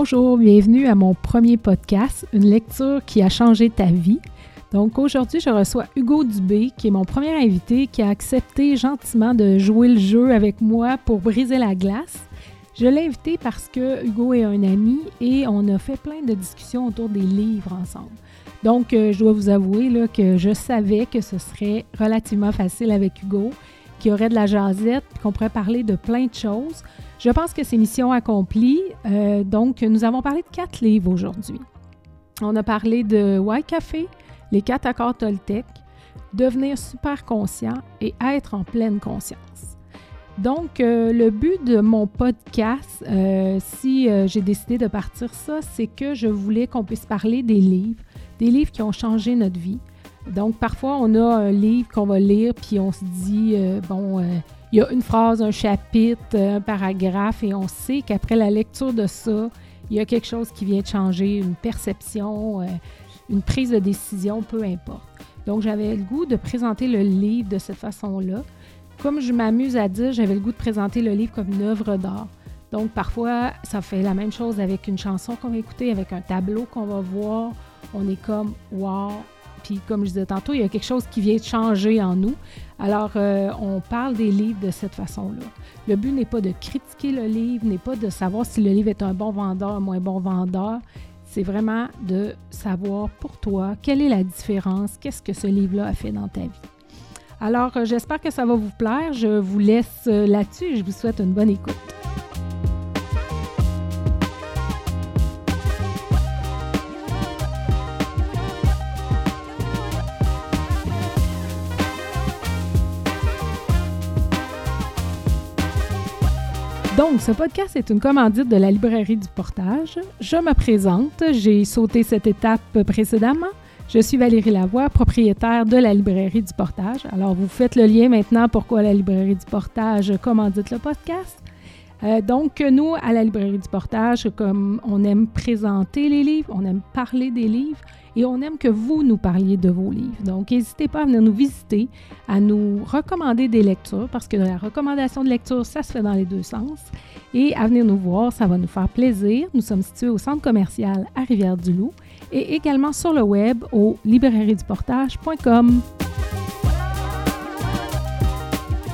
Bonjour, bienvenue à mon premier podcast, une lecture qui a changé ta vie. Donc aujourd'hui, je reçois Hugo Dubé, qui est mon premier invité, qui a accepté gentiment de jouer le jeu avec moi pour briser la glace. Je l'ai invité parce que Hugo est un ami et on a fait plein de discussions autour des livres ensemble. Donc, euh, je dois vous avouer là, que je savais que ce serait relativement facile avec Hugo, qu'il aurait de la jasette, qu'on pourrait parler de plein de choses. Je pense que c'est mission accomplie. Euh, donc, nous avons parlé de quatre livres aujourd'hui. On a parlé de White Café, les quatre accords Toltec, devenir super conscient et être en pleine conscience. Donc, euh, le but de mon podcast, euh, si j'ai décidé de partir ça, c'est que je voulais qu'on puisse parler des livres, des livres qui ont changé notre vie. Donc, parfois, on a un livre qu'on va lire, puis on se dit, bon, il y a une phrase, un chapitre, un paragraphe, et on sait qu'après la lecture de ça, il y a quelque chose qui vient de changer, une perception, euh, une prise de décision, peu importe. Donc, j'avais le goût de présenter le livre de cette façon-là. Comme je m'amuse à dire, j'avais le goût de présenter le livre comme une œuvre d'art. Donc, parfois, ça fait la même chose avec une chanson qu'on va écouter, avec un tableau qu'on va voir. On est comme, wow, comme je disais tantôt, il y a quelque chose qui vient de changer en nous. Alors, euh, on parle des livres de cette façon-là. Le but n'est pas de critiquer le livre, n'est pas de savoir si le livre est un bon vendeur, un moins bon vendeur. C'est vraiment de savoir pour toi quelle est la différence, qu'est-ce que ce livre-là a fait dans ta vie. Alors, euh, j'espère que ça va vous plaire. Je vous laisse euh, là-dessus et je vous souhaite une bonne écoute. Ce podcast est une commandite de la librairie du Portage. Je me présente, j'ai sauté cette étape précédemment. Je suis Valérie Lavoie, propriétaire de la librairie du Portage. Alors, vous faites le lien maintenant pourquoi la librairie du Portage commandite le podcast. Euh, donc, nous, à la librairie du Portage, comme on aime présenter les livres, on aime parler des livres et on aime que vous nous parliez de vos livres. Donc, n'hésitez pas à venir nous visiter, à nous recommander des lectures, parce que la recommandation de lecture, ça se fait dans les deux sens. Et à venir nous voir, ça va nous faire plaisir. Nous sommes situés au centre commercial à Rivière-du-Loup et également sur le web au librairieduportage.com.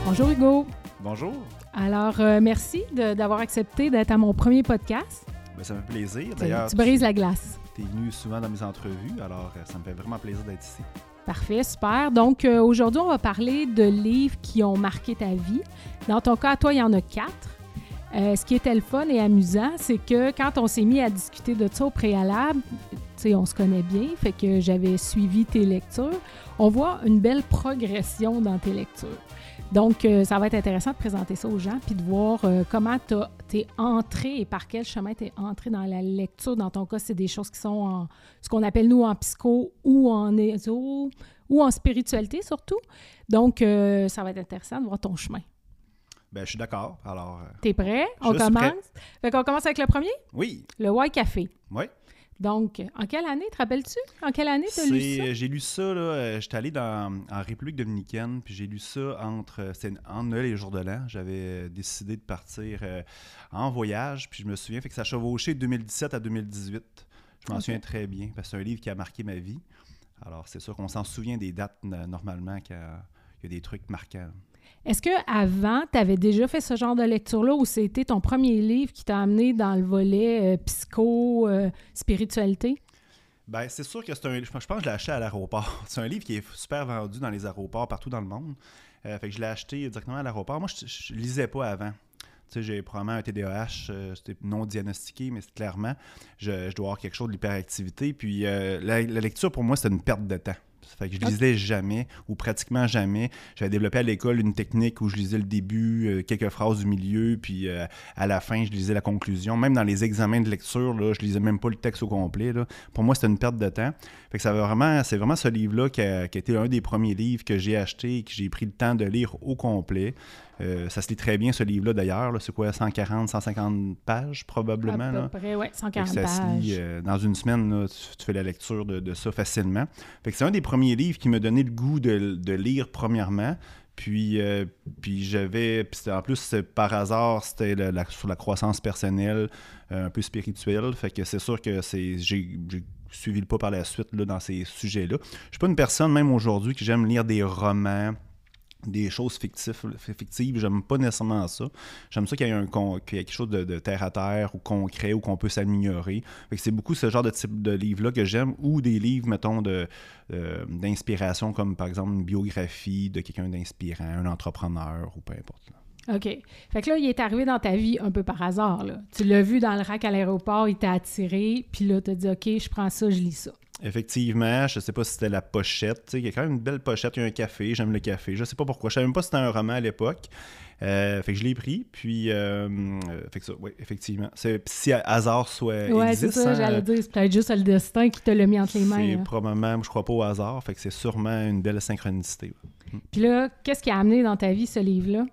Bonjour Hugo. Bonjour. Alors, euh, merci d'avoir accepté d'être à mon premier podcast. Ben, ça me fait plaisir. D'ailleurs, tu, brises la glace. Tu es venu souvent dans mes entrevues, alors euh, ça me fait vraiment plaisir d'être ici. Parfait, super. Donc, euh, aujourd'hui, on va parler de livres qui ont marqué ta vie. Dans ton cas, toi, il y en a quatre. ce qui était le fun et amusant, c'est que quand on s'est mis à discuter de ça au préalable, on se connaît bien, fait que j'avais suivi tes lectures. On voit une belle progression dans tes lectures. Donc, euh, ça va être intéressant de présenter ça aux gens, puis de voir euh, comment tu es entré et par quel chemin tu es entré dans la lecture? Dans ton cas, c'est des choses qui sont en ce qu'on appelle nous en psycho ou en éso ou en spiritualité surtout. Donc, euh, ça va être intéressant de voir ton chemin. Bien, je suis d'accord. Alors. T'es prêt? On commence? Fait qu'on commence avec le premier? Oui. Le White Café. Oui. Donc, en quelle année, te rappelles-tu? En quelle année tu as lu ça? J'ai lu ça, là, euh, j'étais allé dans, en République dominicaine, puis j'ai lu ça entre, euh, en Noël et le jour de l'an. J'avais euh, décidé de partir en voyage, puis je me souviens, fait que ça a chevauché de 2017 à 2018. Je m'en souviens très bien, parce que c'est un livre qui a marqué ma vie. Alors, c'est sûr qu'on s'en souvient des dates normalement quand il y a des trucs marquants. Est-ce que avant, tu avais déjà fait ce genre de lecture-là ou c'était ton premier livre qui t'a amené dans le volet euh, psycho, euh, spiritualité? Ben, c'est sûr que c'est un. Je pense que je l'ai acheté à l'aéroport. C'est un livre qui est super vendu dans les aéroports partout dans le monde. Euh, fait que je l'ai acheté directement à l'aéroport. Moi, je, ne lisais pas avant. Tu sais, j'ai probablement un TDAH, c'était non diagnostiqué, mais clairement, je, dois avoir quelque chose de l'hyperactivité. Puis la, lecture, pour moi, c'est une perte de temps. Fait que je lisais jamais ou pratiquement jamais. J'avais développé à l'école une technique où je lisais le début, euh, quelques phrases du milieu, puis euh, à la fin, je lisais la conclusion. Même dans les examens de lecture, là, je lisais même pas le texte au complet. Pour moi, c'était une perte de temps. Fait que ça vraiment, c'est vraiment ce livre-là qui a, été un des premiers livres que j'ai acheté et que j'ai pris le temps de lire au complet. Euh, ça se lit très bien, ce livre-là, d'ailleurs. C'est quoi, 140, 150 pages, probablement? À peu près, oui, 140 ça pages. Se lit, euh, dans une semaine, tu, fais la lecture de, ça facilement. Fait que c'est un des premiers livres qui m'a donné le goût de, lire, premièrement. Puis, euh, puis j'avais, puis en plus, par hasard, c'était sur la croissance personnelle, un peu spirituelle. Fait que c'est sûr que c'est, j'ai, suivi le pas par la suite là, dans ces sujets-là. Je suis pas une personne, même aujourd'hui, qui j'aime lire des romans, des choses fictives, fictives j'aime pas nécessairement ça. J'aime ça qu'il y ait, un, quelque chose de, terre à terre ou concret ou qu'on peut s'améliorer. C'est beaucoup ce genre de type de livre-là que j'aime ou des livres, mettons, euh, d'inspiration comme par exemple une biographie de quelqu'un d'inspirant, un entrepreneur ou peu importe. OK. Fait que là, il est arrivé dans ta vie un peu par hasard. Là. Tu l'as vu dans le rack à l'aéroport, il t'a attiré, puis là, tu as dit OK, je prends ça, je lis ça. Effectivement, je sais pas si c'était la pochette. Il y a quand même une belle pochette, il y a un café, j'aime le café. Je sais pas pourquoi. Je savais même pas si c'était un roman à l'époque. Euh, fait que je l'ai pris, puis euh, fait que ça, oui, effectivement. si hasard soit ouais, c'est ça, j'allais dire, c'est peut-être juste le destin qui te l'a mis entre les mains. C'est probablement, je crois pas au hasard, fait que c'est sûrement une belle synchronicité. Puis là, qu'est-ce qui a amené dans ta vie ce livre-là?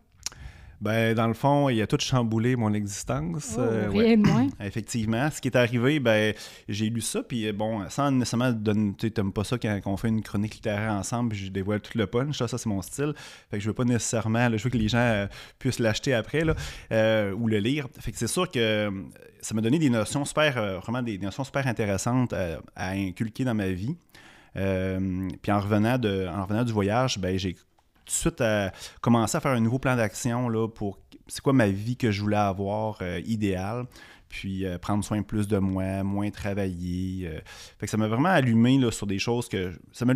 Ben, dans le fond, il a tout chamboulé mon existence. Oh, euh, rien de moins. Effectivement. Ce qui est arrivé, ben, j'ai lu ça, puis bon, sans nécessairement donner. Tu n'aimes pas ça quand, on fait une chronique littéraire ensemble, puis je dévoile tout le punch. Ça, ça c'est mon style. Fait que je veux pas nécessairement. je veux que les gens euh, puissent l'acheter après, là, euh, ou le lire. Fait que c'est sûr que ça m'a donné des notions super, vraiment des, notions super intéressantes à, inculquer dans ma vie. puis en revenant, de, en revenant du voyage, ben, j'ai de suite à commencer à faire un nouveau plan d'action là, pour c'est quoi ma vie que je voulais avoir euh, idéale puis euh, prendre soin plus de moi, moins travailler. Euh. fait que ça m'a vraiment allumé là, sur des choses que. Ça, me,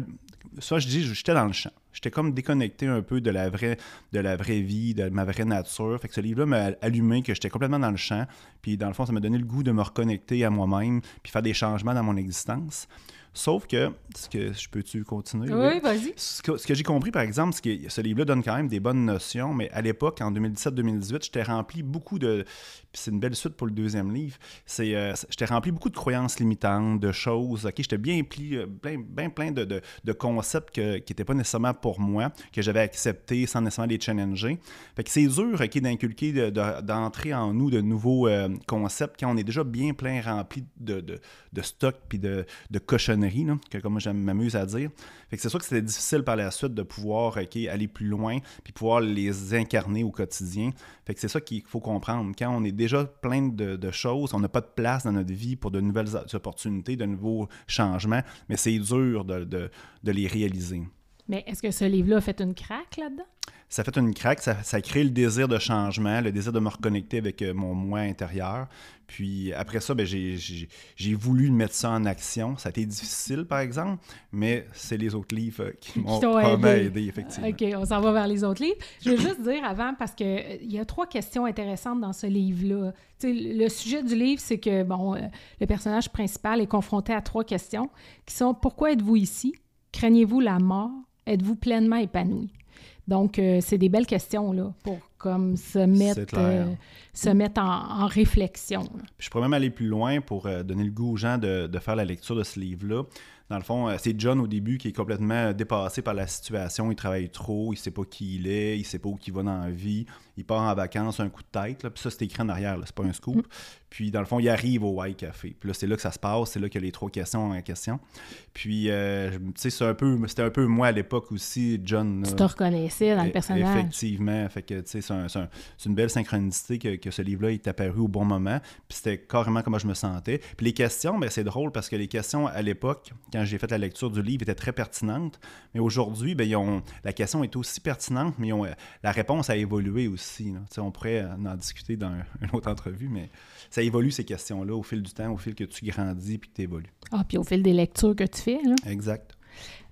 ça je dis, j'étais dans le champ. J'étais comme déconnecté un peu de la vraie, de la vraie vie, de ma vraie nature. Fait que ce livre-là m'a allumé que j'étais complètement dans le champ. Puis dans le fond, ça m'a donné le goût de me reconnecter à moi-même, puis faire des changements dans mon existence. Sauf que, ce que je peux-tu continuer? Oui, vas-y. Ce que, j'ai compris, par exemple, c'est que ce livre-là donne quand même des bonnes notions, mais à l'époque, en 2017-2018, j'étais rempli beaucoup de. Puis c'est une belle suite pour le deuxième livre. C'est, euh, j'étais rempli beaucoup de croyances limitantes, de choses. OK, j'étais bien, pli, euh, bien, plein de, de, concepts qui n'étaient pas nécessairement pour moi, que j'avais acceptés sans nécessairement les challenger. C'est dur, OK, d'inculquer, d'entrer en nous de nouveaux euh, concepts quand on est déjà bien plein rempli de, de, stock puis de, de cochonneries que comme je m'amuse à dire. C'est sûr que c'était difficile par la suite de pouvoir aller plus loin puis pouvoir les incarner au quotidien. C'est ça qu'il faut comprendre. Quand on est déjà plein de, choses, on n'a pas de place dans notre vie pour de nouvelles opportunités, de nouveaux changements, mais c'est dur de les réaliser. Mais est-ce que ce livre-là a fait une craque là-dedans? ça fait une craque, ça, ça, crée le désir de changement, le désir de me reconnecter avec euh, mon moi intérieur. Puis après ça, ben, j'ai voulu mettre ça en action. Ça a été difficile, par exemple, mais c'est les autres livres euh, qui m'ont vraiment aidé. effectivement. OK, on s'en va vers les autres livres. Je veux juste dire avant, parce qu'il euh, il y a trois questions intéressantes dans ce livre-là. Le sujet du livre, c'est que, bon, le personnage principal est confronté à trois questions qui sont « Pourquoi êtes-vous ici? Craignez-vous la mort? Êtes-vous pleinement épanoui? » Donc, euh, c'est des belles questions là, pour comme se mettre, euh, se mettre en, réflexion. je pourrais même aller plus loin pour euh, donner le goût aux gens de, de, faire la lecture de ce livre-là. Dans le fond, c'est John au début qui est complètement dépassé par la situation. Il travaille trop, il sait pas qui il est, il sait pas où il va dans la vie. Il part en vacances, un coup de tête. Là, puis ça, c'est écrit en arrière, c'est pas un scoop. Mm. Puis dans le fond, il arrive au White Café. Puis là, c'est là que ça se passe, c'est là qu'il y a les trois questions en question. Puis, euh, tu sais, c'est un peu, c'était un peu moi à l'époque aussi, John. Tu te reconnaissais dans le e-, personnage. Effectivement. Fait que, tu sais, c'est, une belle synchronicité que, ce livre-là est apparu au bon moment. Puis c'était carrément comment je me sentais. Puis les questions, ben, c'est drôle parce que les questions à l'époque, quand j'ai fait la lecture du livre, étaient très pertinentes. Mais aujourd'hui, ben, ont, la question est aussi pertinente, mais ont, la réponse a évolué aussi. On pourrait en discuter dans une autre entrevue, mais ça évolue ces questions-là au fil du temps, au fil que tu grandis puis que tu évolues. Ah, puis au fil des lectures que tu fais. Là. Exact.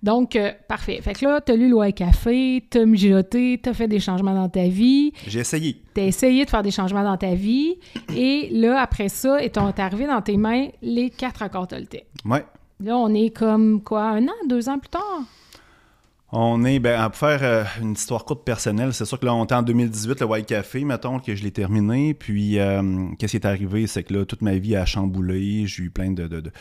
Donc, euh, parfait. Fait que là, tu as lu Loi Café, tu as mijoté, tu as fait des changements dans ta vie. J'ai essayé. Tu as essayé de faire des changements dans ta vie. Et là, après ça, est arrivé dans tes mains les quatre accords Toltec. Oui. Là, on est comme quoi, un an, deux ans plus tard? On est, ben, pour faire euh, une histoire courte personnelle, c'est sûr que là, on était en 2018, le White Café, mettons, que je l'ai terminé. Puis, euh, qu'est-ce qui est arrivé? C'est que là, toute ma vie a chamboulé. J'ai eu plein de. de,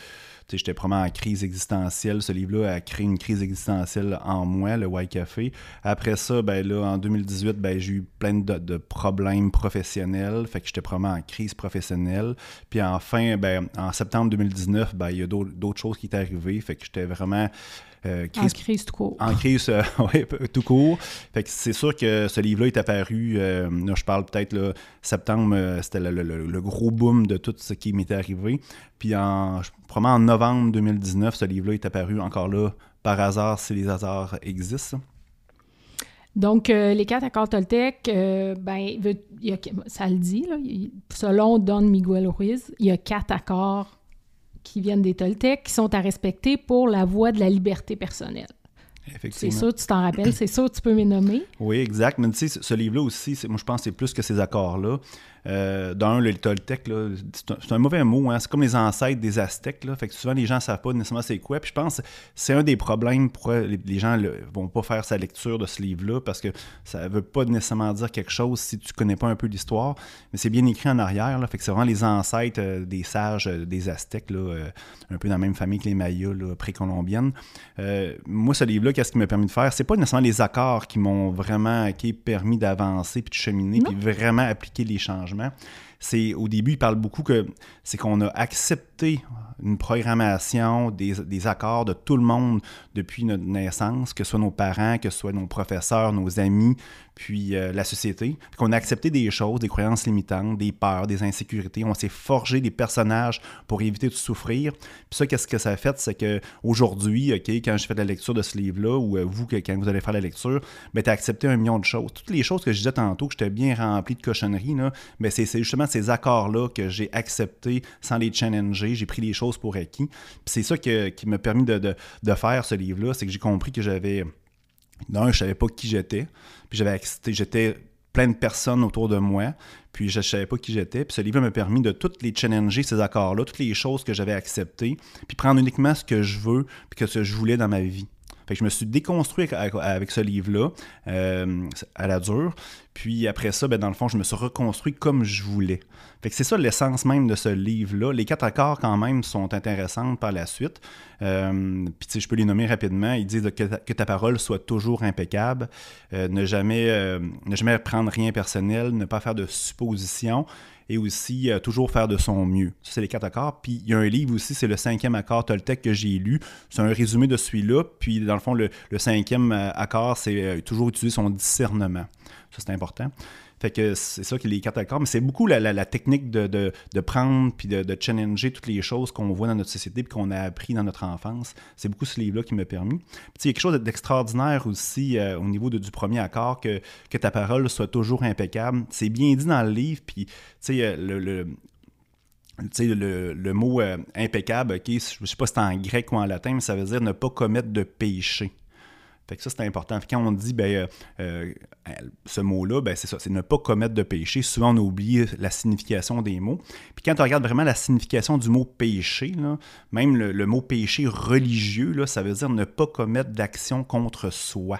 J'étais vraiment en crise existentielle. Ce livre-là a créé une crise existentielle en moi, le White Café. Après ça, ben là, en 2018, ben, j'ai eu plein de, problèmes professionnels. Fait que j'étais vraiment en crise professionnelle. Puis enfin, ben, en septembre 2019, ben, il y a d'autres choses qui sont arrivées. Fait que j'étais vraiment euh, en crise tout court. En crise, euh, oui, tout court. Fait que c'est sûr que ce livre-là est apparu, là, je parle peut-être septembre, c'était le, gros boom de tout ce qui m'était arrivé. Puis en, probablement en novembre 2019, ce livre-là est apparu encore là par hasard, si les hasards existent. Donc, les quatre accords Toltec, ben, ça le dit, là, selon Don Miguel Ruiz, il y a quatre accords qui viennent des Toltecs qui sont à respecter pour la voie de la liberté personnelle. C'est ça, tu t'en rappelles, c'est ça, tu peux me nommer. Oui, exact. Mais tu sais, ce livre-là aussi, moi je pense que c'est plus que ces accords-là. Euh, D'un, le Toltec, c'est un, mauvais mot. Hein? C'est comme les ancêtres des Aztèques. Là. Fait que souvent, les gens ne savent pas nécessairement c'est quoi. Puis je pense que c'est un des problèmes pourquoi les, gens ne vont pas faire sa lecture de ce livre-là parce que ça ne veut pas nécessairement dire quelque chose si tu ne connais pas un peu l'histoire. Mais c'est bien écrit en arrière. Là. Fait que c'est vraiment les ancêtres euh, des sages euh, des Aztèques, là, euh, un peu dans la même famille que les Mayas précolombiennes. moi, ce livre-là, qu'est-ce qui m'a permis de faire? C'est pas nécessairement les accords qui m'ont vraiment permis d'avancer puis de cheminer puis vraiment appliquer les changements c'est au début, il parle beaucoup que c'est qu'on a accepté une programmation, des, accords de tout le monde depuis notre naissance, que ce soit nos parents, que ce soit nos professeurs, nos amis, puis euh, la société. Qu'on a accepté des choses, des croyances limitantes, des peurs, des insécurités. On s'est forgé des personnages pour éviter de souffrir. Puis ça, qu'est-ce que ça a fait? C'est qu'aujourd'hui, OK, quand je fais la lecture de ce livre-là, ou euh, vous, quand vous allez faire la lecture, ben, tu as accepté un million de choses. Toutes les choses que je disais tantôt, que j'étais bien rempli de cochonneries, là, ben, c'est justement ces accords-là que j'ai acceptés sans les challenger. J'ai pris les choses pour acquis. Puis c'est ça qui m'a permis de faire ce livre-là, c'est que j'ai compris que j'avais non, je savais pas qui j'étais. Puis j'avais j'étais plein de personnes autour de moi. Puis je ne savais pas qui j'étais. Puis ce livre m'a permis de toutes les challenger, ces accords-là, toutes les choses que j'avais acceptées, puis prendre uniquement ce que je veux, puis que ce que je voulais dans ma vie. Je me suis déconstruit avec, ce livre-là euh, à la dure. Puis après ça, ben, dans le fond, je me suis reconstruit comme je voulais. C'est ça l'essence même de ce livre-là. Les quatre accords, quand même, sont intéressants par la suite. Euh, puis tu sais, je peux les nommer rapidement. Ils disent que ta, parole soit toujours impeccable, euh, ne, jamais, ne jamais prendre rien personnel, ne pas faire de suppositions, aussi euh, toujours faire de son mieux. Ça, c'est les quatre accords. Puis il y a un livre aussi, c'est le cinquième accord Toltec que j'ai lu. C'est un résumé de celui-là. Puis dans le fond, le, cinquième euh, accord, c'est euh, toujours utiliser son discernement. Ça, c'est important. Fait que c'est ça qui les quatre accords. Mais c'est beaucoup la, technique de, prendre puis de, challenger toutes les choses qu'on voit dans notre société et qu'on a appris dans notre enfance. C'est beaucoup ce livre-là qui m'a permis. Puis il y a quelque chose d'extraordinaire aussi euh, au niveau du premier accord, que, ta parole soit toujours impeccable. C'est bien dit dans le livre, puis tu sais, euh, le, le le, mot euh, impeccable, je ne sais pas si c'est en grec ou en latin, mais ça veut dire ne pas commettre de péché. Fait que ça, c'est important. quand on dit ben, euh, euh, ce mot-là, ben, c'est ça, c'est ne pas commettre de péché. Souvent, on oublie la signification des mots. Puis quand on regarde vraiment la signification du mot péché, même le, mot péché religieux, ça veut dire ne pas commettre d'action contre soi.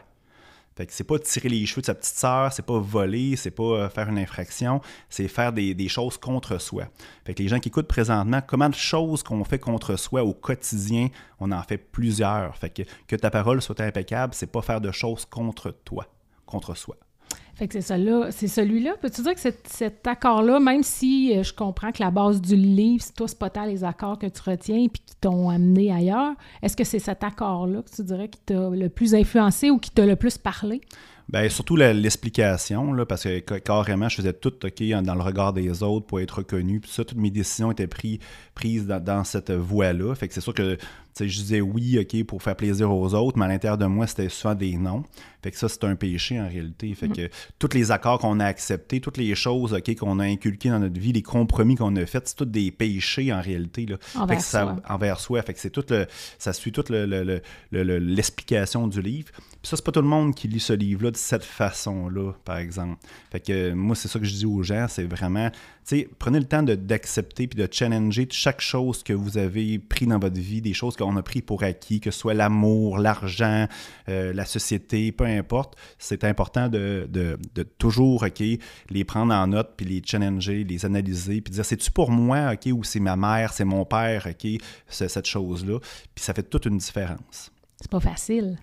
Fait que c'est pas tirer les cheveux de sa petite sœur, c'est pas voler, c'est pas euh, faire une infraction, c'est faire des, choses contre soi. Fait que les gens qui écoutent présentement, comment de choses qu'on fait contre soi au quotidien, on en fait plusieurs. Fait que, que ta parole soit impeccable, c'est pas faire de choses contre toi, contre soi. Fait que c'est celui-là. C'est celui-là. Peux-tu dire que cet, accord-là, même si euh, je comprends que la base du livre, toi, c'est pas tant les accords que tu retiens et qui t'ont amené ailleurs, est-ce que c'est cet accord-là que tu dirais qui t'a le plus influencé ou qui t'a le plus parlé? Bien, surtout l'explication, parce que carrément, je faisais tout OK dans le regard des autres pour être reconnu. Puis ça, toutes mes décisions étaient prises dans, dans cette voie-là. Fait que c'est sûr que je disais oui, OK, pour faire plaisir aux autres, mais à l'intérieur de moi, c'était souvent des non. Fait que ça, c'est un péché en réalité. Fait mm. que tous les accords qu'on a acceptés, toutes les choses OK, qu'on a inculquées dans notre vie, les compromis qu'on a faits, c'est tous des péchés en réalité. Là. Envers, fait que soi. envers soi. Fait que c'est tout le, ça suit toute l'explication du livre. Puis ça, c'est pas tout le monde qui lit ce livre-là de cette façon-là, par exemple. Fait que moi, c'est ça que je dis aux gens, c'est vraiment, tu sais, prenez le temps d'accepter puis de challenger chaque chose que vous avez pris dans votre vie, des choses qu'on a pris pour acquis, que ce soit l'amour, l'argent, euh, la société, peu importe, c'est important de, toujours OK, les prendre en note, puis les challenger, les analyser, puis dire c'est-tu pour moi, OK, ou c'est ma mère, c'est mon père, OK, cette chose-là? Puis ça fait toute une différence. C'est pas facile.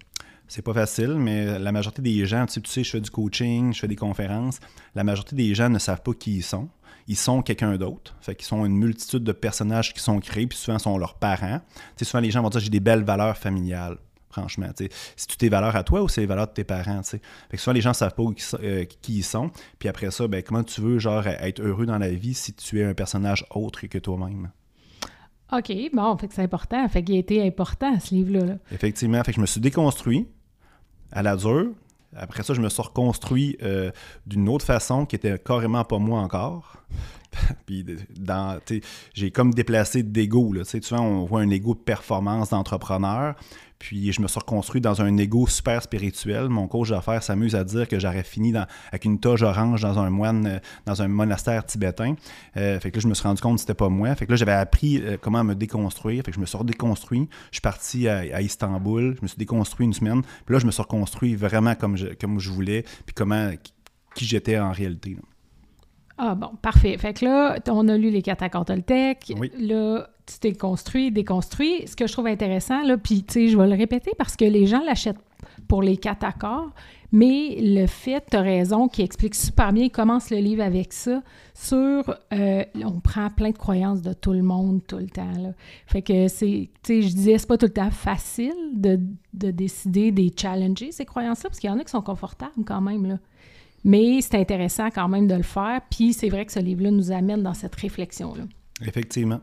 C'est pas facile, mais la majorité des gens, tu sais, tu sais, je fais du coaching, je fais des conférences, la majorité des gens ne savent pas qui ils sont ils sont quelqu'un d'autre. Fait qu'ils sont une multitude de personnages qui sont créés, puis souvent sont leurs parents. Souvent les gens vont dire j'ai des belles valeurs familiales. franchement. Si tu tes valeurs à toi ou c'est les valeurs de tes parents. Fait que souvent, les gens ne savent pas euh, qui, ils sont. Puis après ça, ben, comment tu veux genre être heureux dans la vie si tu es un personnage autre que toi-même? OK, bon, fait que c'est important. Fait qu'il a été important, ce livre-là. Effectivement. Fait que je me suis déconstruit à la dure. Après ça, je me suis reconstruit euh, d'une autre façon qui était carrément pas moi encore. puis j'ai comme déplacé d'ego. Tu vois, on voit un ego de performance d'entrepreneur. Puis je me suis reconstruit dans un ego super spirituel. Mon coach d'affaires s'amuse à dire que j'aurais fini avec une toge orange dans un moine, euh, dans un monastère tibétain. Euh, fait que là, je me suis rendu compte que c'était pas moi. Fait que là, j'avais appris euh, comment me déconstruire. Fait que je me suis redéconstruit. Je suis parti à, Istanbul. Je me suis déconstruit une semaine. Puis là, je me suis reconstruit vraiment comme je, comme je voulais. Puis comment qui j'étais en réalité. Ah bon, parfait. Fait que là, on a lu les quatre accords Toltec. Là, tu t'es construit, déconstruit. Ce que je trouve intéressant, là, puis tu sais, je vais le répéter parce que les gens l'achètent pour les quatre accords, mais le fait, tu as raison, qui explique super bien, il commence le livre avec ça, sur, euh, on prend plein de croyances de tout le monde tout le temps. Là. Fait que c'est, tu sais, je disais, c'est pas tout le temps facile de, de décider, des challenger, ces croyances-là, parce qu'il y en a qui sont confortables quand même, là. Mais c'est intéressant quand même de le faire. Puis c'est vrai que ce livre-là nous amène dans cette réflexion-là. Effectivement.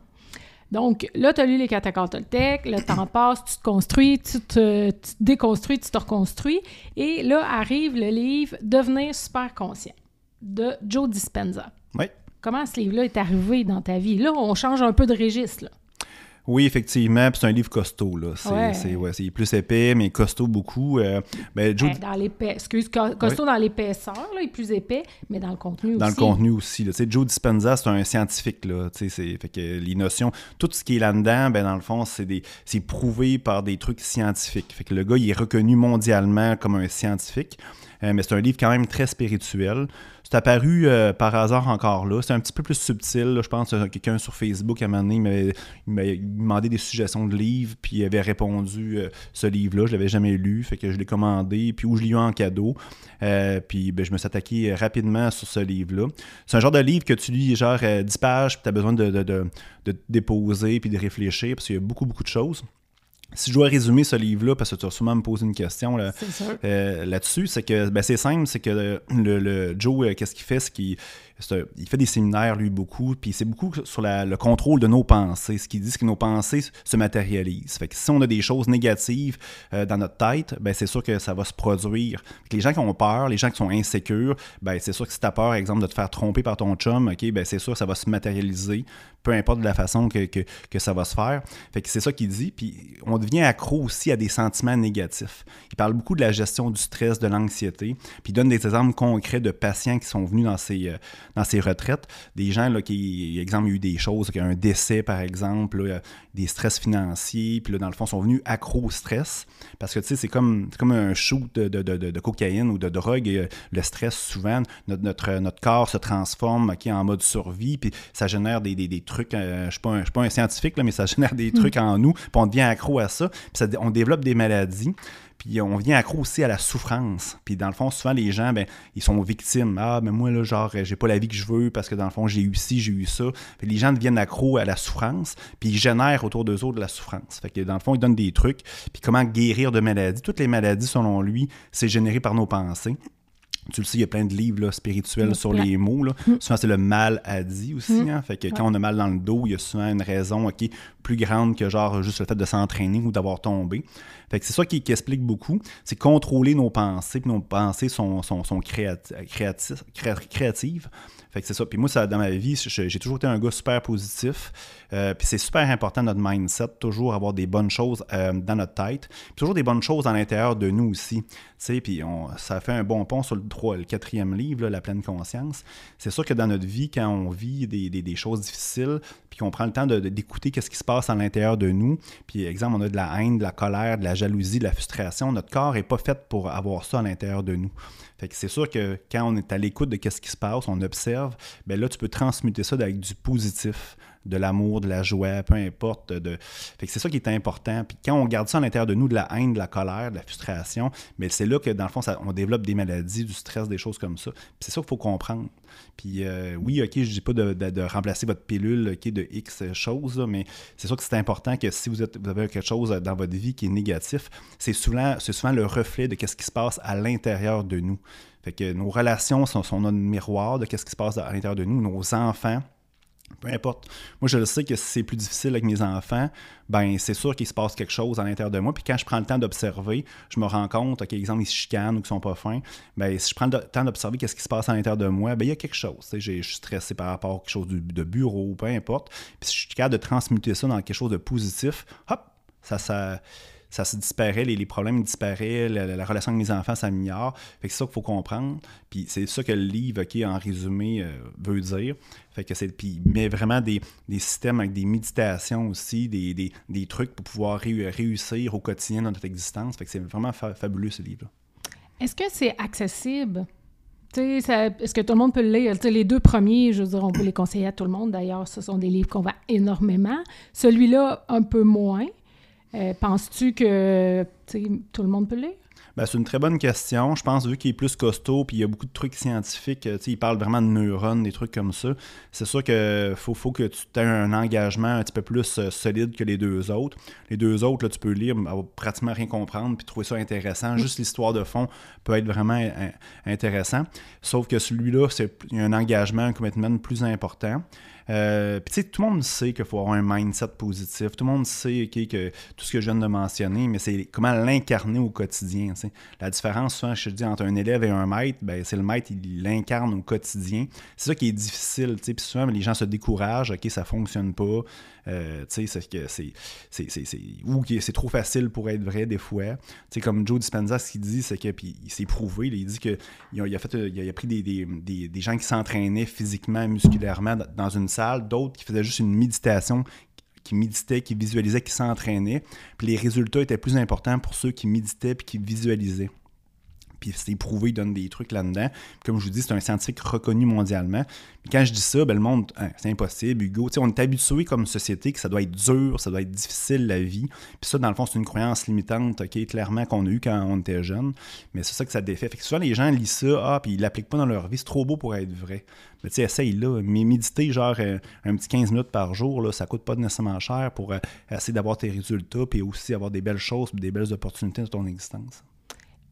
Donc là, tu as lu les catacombes Toltec, le temps passe, tu te construis, tu te, déconstruis, tu te reconstruis. Et là arrive le livre Devenir super conscient de Joe Dispenza. Oui. Comment ce livre-là est arrivé dans ta vie? Là, on change un peu de registre. Là. Oui, effectivement. c'est un livre costaud. Là. C'est, ouais. plus épais, mais costaud beaucoup. Euh, ben, ben, dans Excuse, costaud dans l'épaisseur, il est plus épais, mais dans le contenu aussi. Dans le contenu aussi. Là. Joe Dispenza, c'est un scientifique. Là. C'est, fait que les notions, tout ce qui est là-dedans, ben, dans le fond, c'est, des, c'est prouvé par des trucs scientifiques. Fait que le gars, il est reconnu mondialement comme un scientifique. Euh, mais c'est un livre quand même très spirituel. C'est apparu euh, par hasard encore là. C'est un petit peu plus subtil. Je pense que quelqu'un sur Facebook à un moment donné m'a demandé des suggestions de livres, puis il avait répondu euh, ce livre-là. Je l'avais jamais lu, fait que je l'ai commandé, puis où je l'ai eu en cadeau. puis ben, je me suis attaqué rapidement sur ce livre-là. C'est un genre de livre que tu lis genre 10 pages, puis tu as besoin de, de, de, de déposer, puis de réfléchir, parce qu'il y a beaucoup, beaucoup de choses. Si je dois résumer ce livre-là, parce que tu vas sûrement me poser une question euh, là-dessus, c'est que ben, c'est simple, c'est que le, Joe, euh, qu'est-ce qu'il fait? C'est qu'il il fait des séminaires, lui, beaucoup, puis c'est beaucoup sur le contrôle de nos pensées. Ce qu'il dit, que nos pensées se matérialisent. Fait que si on a des choses négatives euh, dans notre tête, ben c'est sûr que ça va se produire. les gens qui ont peur, les gens qui sont insécures, ben c'est sûr que si tu as peur, exemple, de te faire tromper par ton chum, ok, ben c'est sûr que ça va se matérialiser, peu importe de la façon que, que, ça va se faire. Fait que c'est ça qu'il dit, puis on devient accro aussi à des sentiments négatifs. Il parle beaucoup de la gestion du stress, de l'anxiété, puis il donne des exemples concrets de patients qui sont venus dans ces, euh, dans ses retraites. Des gens là, qui, exemple, il y a eu des choses, a un décès par exemple, des stress financiers, puis là, dans le fond, sont venus accro au stress. Parce que tu sais, c'est comme, comme un shoot de, de, de, cocaïne ou de drogue. Et, euh, le stress, souvent, notre, notre, notre corps se transforme en mode survie, puis ça génère des, des, des trucs. Euh, je ne suis, suis, pas un scientifique, là, mais ça génère des hmm. trucs en nous, puis on devient accro à ça, puis ça, on développe des maladies. Puis on vient accro aussi à la souffrance. Puis dans le fond, souvent les gens, ben, ils sont victimes. Ah, mais moi, là, genre, j'ai pas la vie que je veux parce que dans le fond, j'ai eu ci, j'ai eu ça. Puis les gens deviennent accro à la souffrance, puis ils génèrent autour d'eux autres de la souffrance. Fait que dans le fond, ils donnent des trucs. Puis comment guérir de maladies. Toutes les maladies, selon lui, c'est généré par nos pensées. Tu le sais, il y a plein de livres spirituels sur les mots. Là. Mm. Souvent, c'est le mal à dit aussi. Mm. Hein. Fait que quand on a mal dans le dos, il y a souvent une raison plus grande que genre juste le fait de s'entraîner ou d'avoir tombé. Fait que c'est ça qui, explique beaucoup. C'est contrôler nos pensées. Puis nos pensées sont, sont, sont créatives. Fait que c'est ça. Puis moi, ça, dans ma vie, j'ai toujours été un gars super positif. Euh, puis c'est super important notre mindset, toujours avoir des bonnes choses euh, dans notre tête. Puis toujours des bonnes choses à l'intérieur de nous aussi. Puis on, ça fait un bon pont sur le, 3, le quatrième livre, La pleine conscience. C'est sûr que dans notre vie, quand on vit des, choses difficiles, puis qu'on prend le temps d'écouter qu'est-ce qui se passe à l'intérieur de nous, puis exemple, on a de la haine, de la colère, de la jalousie, de la frustration, notre corps n'est pas fait pour avoir ça à l'intérieur de nous. Fait que c'est sûr que quand on est à l'écoute de qu'est-ce qui se passe, on observe, ben là, tu peux transmuter ça avec du positif, de l'amour, de la joie, peu importe. C'est ça qui est important. Puis quand on garde ça à l'intérieur de nous, de la haine, de la colère, de la frustration, mais c'est là que, dans le fond, on développe des maladies, du stress, des choses comme ça. C'est ça qu'il faut comprendre. Puis euh, oui, OK, je dis pas de, remplacer votre pilule OK, de X choses, mais c'est sûr que c'est important que si vous, avez quelque chose dans votre vie qui est négatif, c'est souvent, souvent le reflet de ce qui se passe à l'intérieur de nous. Que nos relations sont, sont notre miroir de ce qui se passe à l'intérieur de nous. Nos enfants, peu importe. Moi, je le sais que si c'est plus difficile avec mes enfants, ben c'est sûr qu'il se passe quelque chose à l'intérieur de moi. Puis quand je prends le temps d'observer, je me rends compte, OK, exemple, ils se chicanent ou qu'ils sont pas fins. Ben, si je prends le temps d'observer qu'est-ce qui se passe à l'intérieur de moi, ben il y a quelque chose. Je suis stressé par rapport à quelque chose de, bureau, peu importe. Puis si je suis capable de transmuter ça dans quelque chose de positif, hop, ça, ça ça se disparaît, les, problèmes disparaissent, la, relation avec mes enfants s'améliore. C'est ça qu'il faut comprendre. Puis c'est ça que le livre, OK, en résumé, euh, veut dire. Fait que c'est, puis met vraiment des, systèmes avec des méditations aussi, des, trucs pour pouvoir réussir au quotidien dans notre existence. Fait que c'est vraiment fabuleux, ce livre Est-ce que c'est accessible? Est-ce que tout le monde peut le lire? les deux premiers, je veux dire, on peut les conseiller à tout le monde. D'ailleurs, ce sont des livres qu'on vend énormément. Celui-là, un peu moins. Euh, penses-tu que tout le monde peut lire? Ben, c'est une très bonne question. Je pense, vu qu'il est plus costaud, puis il y a beaucoup de trucs scientifiques, il parle vraiment de neurones, des trucs comme ça. C'est sûr qu'il faut, faut, que tu aies un engagement un petit peu plus euh, solide que les deux autres. Les deux autres, là, tu peux lire, pratiquement rien comprendre, puis trouver ça intéressant. Mm. Juste l'histoire de fond peut être vraiment intéressant. Sauf que celui-là, a un engagement, un commitment plus important. Euh, puis tu sais, tout le monde sait qu'il faut avoir un mindset positif. Tout le monde sait que tout ce que je viens de mentionner, mais c'est comment l'incarner au quotidien. La différence, souvent, je te dis, entre un élève et un maître, ben, c'est le maître, il l'incarne au quotidien. C'est ça qui est difficile. Puis souvent, les gens se découragent, OK, ça fonctionne pas. Euh, c'est ou c'est trop facile pour être vrai des fois. Comme Joe Dispenza, ce qu'il dit, c'est que, il s'est prouvé, il dit qu'il a, il a, fait, il a pris des, gens qui s'entraînaient physiquement, musculairement dans une salle, d'autres qui faisaient juste une méditation qui méditaient, qui visualisaient, qui s'entraînaient. Puis les résultats étaient plus importants pour ceux qui méditaient puis qui visualisaient puis c'est prouvé, il donne des trucs là-dedans. Comme je vous dis, c'est un scientifique reconnu mondialement. Mais quand je dis ça, ben, le monde, hein, c'est impossible, Hugo. on est habitué comme société que ça doit être dur, ça doit être difficile la vie. Puis ça, dans le fond, c'est une croyance limitante, OK, clairement, qu'on a eu quand on était jeune. Mais c'est ça que ça défait. Fait que souvent, les gens lisent ça, ah, puis ils l'appliquent pas dans leur vie. C'est trop beau pour être vrai. Mais tu sais, essaye là. Mais méditer, genre, euh, un petit 15 minutes par jour, là, ça coûte pas nécessairement cher pour euh, essayer d'avoir tes résultats, puis aussi avoir des belles choses, des belles opportunités dans ton existence.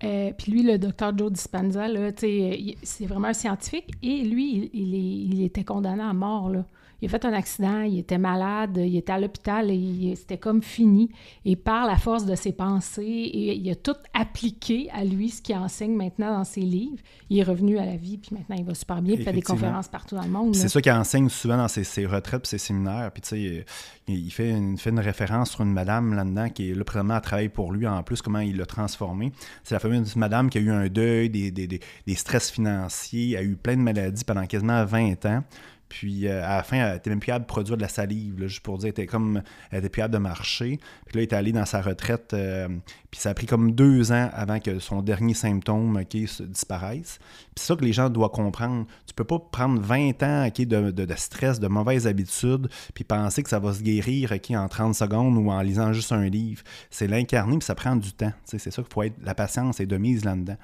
Euh, puis lui, le docteur Joe Dispenza, c'est vraiment un scientifique et lui, il, il, était condamné à mort. Là il a fait un accident, il était malade, il était à l'hôpital et c'était comme fini. Et par la force de ses pensées, et il a tout appliqué à lui, ce qu'il enseigne maintenant dans ses livres. Il est revenu à la vie, puis maintenant il va super bien, il fait des conférences partout dans le monde. C'est ça qu'il enseigne souvent dans ses, retraites et ses séminaires. Puis tu sais, il fait, une, fait une référence sur une madame là-dedans qui est là présentement à travailler pour lui, en plus, comment il l'a transformé. C'est la fameuse madame qui a eu un deuil, des, des, des stress financiers, a eu plein de maladies pendant quasiment 20 ans. Puis euh, à la fin, elle était même plus capable de produire de la salive, juste pour dire, elle était comme, elle était plus capable de marcher. Puis là, elle est allée dans sa retraite, euh, puis ça a pris comme deux ans avant que son dernier symptôme disparaisse. Puis c'est ça que les gens doivent comprendre. Tu peux pas prendre 20 ans de, de, stress, de mauvaises habitudes, puis penser que ça va se guérir en 30 secondes ou en lisant juste un livre. C'est l'incarner, puis ça prend du temps. C'est ça qu'il faut être, la patience est de mise là-dedans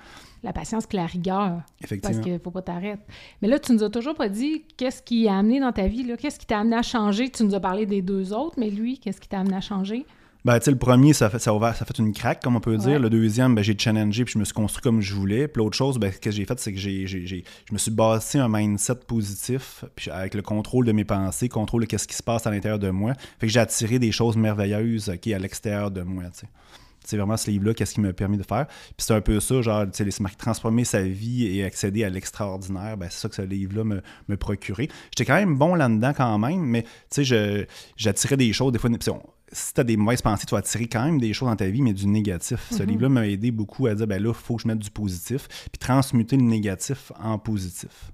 la patience que la rigueur. Effectivement. Parce qu'il ne faut pas t'arrêter. Mais là, tu nous as toujours pas dit qu'est-ce qui a amené dans ta vie, qu'est-ce qui t'a amené à changer? Tu nous as parlé des deux autres, mais lui, qu'est-ce qui t'a amené à changer? Ben, le premier, ça, fait, ça, a ça fait une craque, comme on peut dire. Le deuxième, ben, j'ai challengé puis je me suis construit comme je voulais. Puis l'autre chose, ben, ce que j'ai fait, c'est que j'ai, je me suis bâti un mindset positif, puis avec le contrôle de mes pensées, contrôle de ce qui se passe à l'intérieur de moi. Fait que j'ai attiré des choses merveilleuses qui à l'extérieur de moi. C'est vraiment ce livre-là, qu'est-ce qui m'a permis de faire. Puis c'est un peu ça, genre, tu sais, transformer sa vie et accéder à l'extraordinaire. Ben, c'est ça que ce livre-là me, me procurait. J'étais quand même bon là-dedans quand même, mais tu sais, j'attirais des choses. Des fois, si tu as des mauvaises pensées, tu vas attirer quand même des choses dans ta vie, mais du négatif. Ce mm-hmm. livre-là m'a aidé beaucoup à dire, ben là, il faut que je mette du positif, puis transmuter le négatif en positif.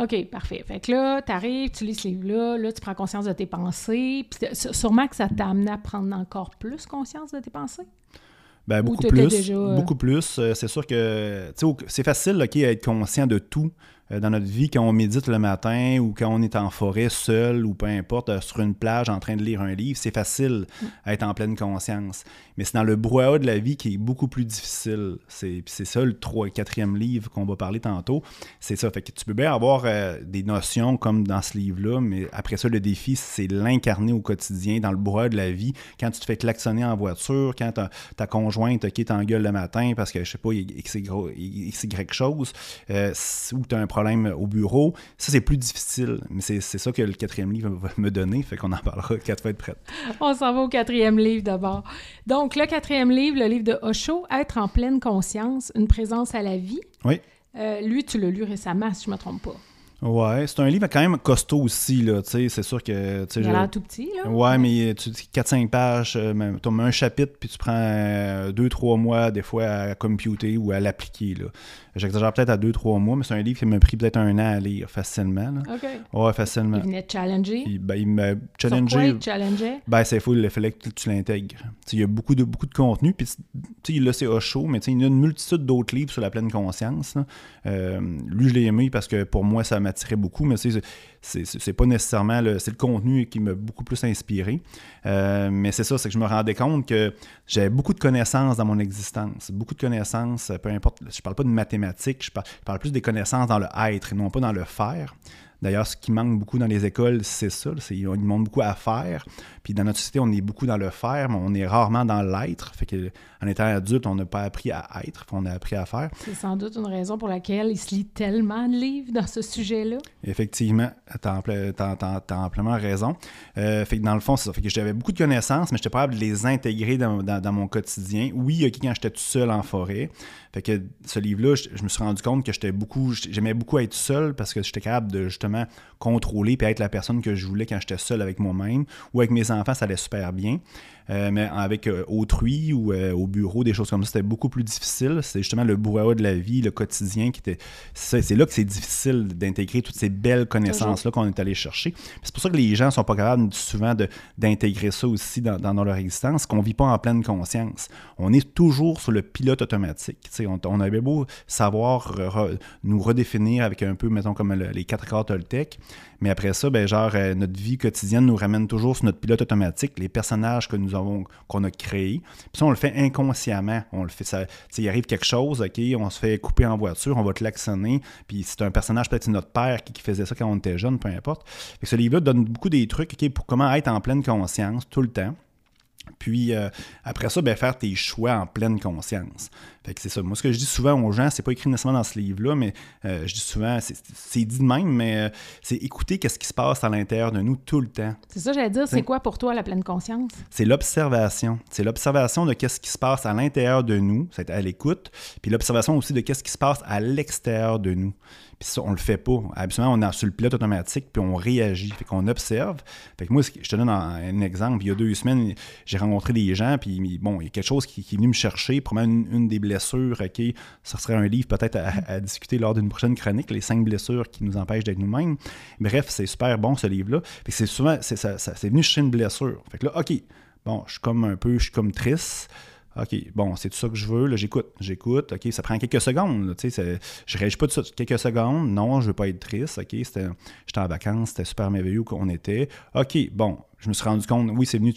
OK, parfait. Fait que là, tu arrives, tu lis ce livre-là, là, tu prends conscience de tes pensées. Puis sûrement que ça t'a amené à prendre encore plus conscience de tes pensées? Ben, beaucoup plus. Euh, beaucoup plus. Euh, c'est sûr que c'est facile OK, à être conscient de tout. Euh, dans notre vie, quand on médite le matin ou quand on est en forêt seul ou peu importe, euh, sur une plage en train de lire un livre, c'est facile à être en pleine conscience. Mais c'est dans le brouhaha de la vie qui est beaucoup plus difficile. C'est ça le 3 quatrième livre qu'on va parler tantôt. C'est ça. Fait que tu peux bien avoir euh, des notions comme dans ce livre-là, mais après ça, le défi, c'est l'incarner au quotidien, dans le brouhaha de la vie. Quand tu te fais klaxonner en voiture, quand ta conjointe qui t'engueule le matin parce que, je sais pas, c'est Y chose, ou tu as un problème au bureau. Ça, c'est plus difficile. Mais c'est ça que le quatrième livre va me donner. Fait qu'on en parlera quatre fois être prête. On s'en va au quatrième livre d'abord. Donc, le quatrième livre, le livre de Osho, Être en pleine conscience, une présence à la vie. Oui. Euh, lui, tu l'as lu récemment, si je ne me trompe pas. Ouais, c'est un livre quand même costaud aussi, là, tu sais, c'est sûr que... Il a l'air tout petit, là. Ouais, mais tu 4-5 pages, euh, tu mets un chapitre, puis tu prends 2-3 euh, mois, des fois, à computer ou à l'appliquer, là. J'exagère peut-être à 2-3 mois, mais c'est un livre qui m'a pris peut-être un an à lire facilement, là. OK. Ouais, facilement. Il venait te challenger? Il, ben, il quoi il challengeait? Ben, c'est fou, il fallait que tu l'intègres. Il y a beaucoup de, beaucoup de contenu, puis, tu sais, là, c'est chaud, mais tu sais, il y a une multitude d'autres livres sur la pleine conscience, euh, lui, je l'ai aimé parce que pour moi, ça m'attirait beaucoup, mais c'est pas nécessairement le, le contenu qui m'a beaucoup plus inspiré. Euh, mais c'est ça, c'est que je me rendais compte que j'avais beaucoup de connaissances dans mon existence, beaucoup de connaissances, peu importe, je parle pas de mathématiques, je parle, je parle plus des connaissances dans le être et non pas dans le faire. D'ailleurs, ce qui manque beaucoup dans les écoles, c'est ça. Ils manque beaucoup à faire. Puis dans notre société, on est beaucoup dans le faire, mais on est rarement dans l'être. Fait que en étant adulte, on n'a pas appris à être, on a appris à faire. C'est sans doute une raison pour laquelle il se lit tellement de livres dans ce sujet-là. Effectivement, tu as, amplement raison. Euh, fait que dans le fond, c'est ça. Fait que j'avais beaucoup de connaissances, mais je n'étais pas capable de les intégrer dans, mon quotidien. Oui, quand j'étais tout seul en forêt. Fait que ce livre-là, je, me suis rendu compte que j'étais beaucoup, j'aimais beaucoup être seul parce que j'étais capable de justement contrôler et être la personne que je voulais quand j'étais seul avec moi-même ou avec mes enfants, ça allait super bien. Euh, mais avec euh, autrui ou euh, au bureau, des choses comme ça, c'était beaucoup plus difficile. C'est justement le brouhaha de la vie, le quotidien qui était. C'est là que c'est difficile d'intégrer toutes ces belles connaissances-là qu'on est allé chercher. C'est pour ça que les gens ne sont pas capables souvent d'intégrer ça aussi dans, dans, leur existence, qu'on ne vit pas en pleine conscience. On est toujours sur le pilote automatique. On, on, avait beau savoir nous redéfinir avec un peu, mettons, comme les quatre corps Toltec, mais après ça, ben, genre, notre vie quotidienne nous ramène toujours sur notre pilote automatique, les personnages que nous qu'on a créé. Puis ça, on le fait inconsciemment. On le fait, ça, il arrive quelque chose, OK, on se fait couper en voiture, on va te l'actionner. Puis c'est un personnage, peut-être notre père qui, faisait ça quand on était jeune, peu importe. Ce livre-là donne beaucoup des trucs, OK, pour comment être en pleine conscience tout le temps. Puis euh, après ça, ben, faire tes choix en pleine conscience. Fait que c'est ça. Moi, ce que je dis souvent aux gens, c'est pas écrit nécessairement dans ce livre-là, mais euh, je dis souvent, c'est dit de même, mais euh, c'est écouter qu'est-ce qui se passe à l'intérieur de nous tout le temps. C'est ça, j'allais dire. C'est quoi pour toi la pleine conscience? C'est l'observation. C'est l'observation de qu'est-ce qui se passe à l'intérieur de nous, c'est à l'écoute, puis l'observation aussi de qu'est-ce qui se passe à l'extérieur de nous. Puis ça, on le fait pas. Absolument, on est sur le pilote automatique, puis on réagit. Fait qu'on observe. Fait que moi, je te donne un, exemple. Il y a deux semaines, j'ai rencontré des gens, puis bon, il y a quelque chose qui, est venu me chercher. Probablement une, des blessures, OK, ça serait un livre peut-être à, discuter lors d'une prochaine chronique, les cinq blessures qui nous empêchent d'être nous-mêmes. Bref, c'est super bon, ce livre-là. C'est souvent, c'est, ça, c'est venu chercher une blessure. Fait que là, OK, bon, je suis comme un peu, je suis comme triste. OK, bon, c'est tout ça que je veux. Là, j'écoute, j'écoute. OK, ça prend quelques secondes. Tu sais, je réagis pas tout ça. Quelques secondes. Non, je veux pas être triste. OK, j'étais en vacances, c'était super merveilleux qu'on était. OK, bon, je me suis rendu compte, oui, c'est venu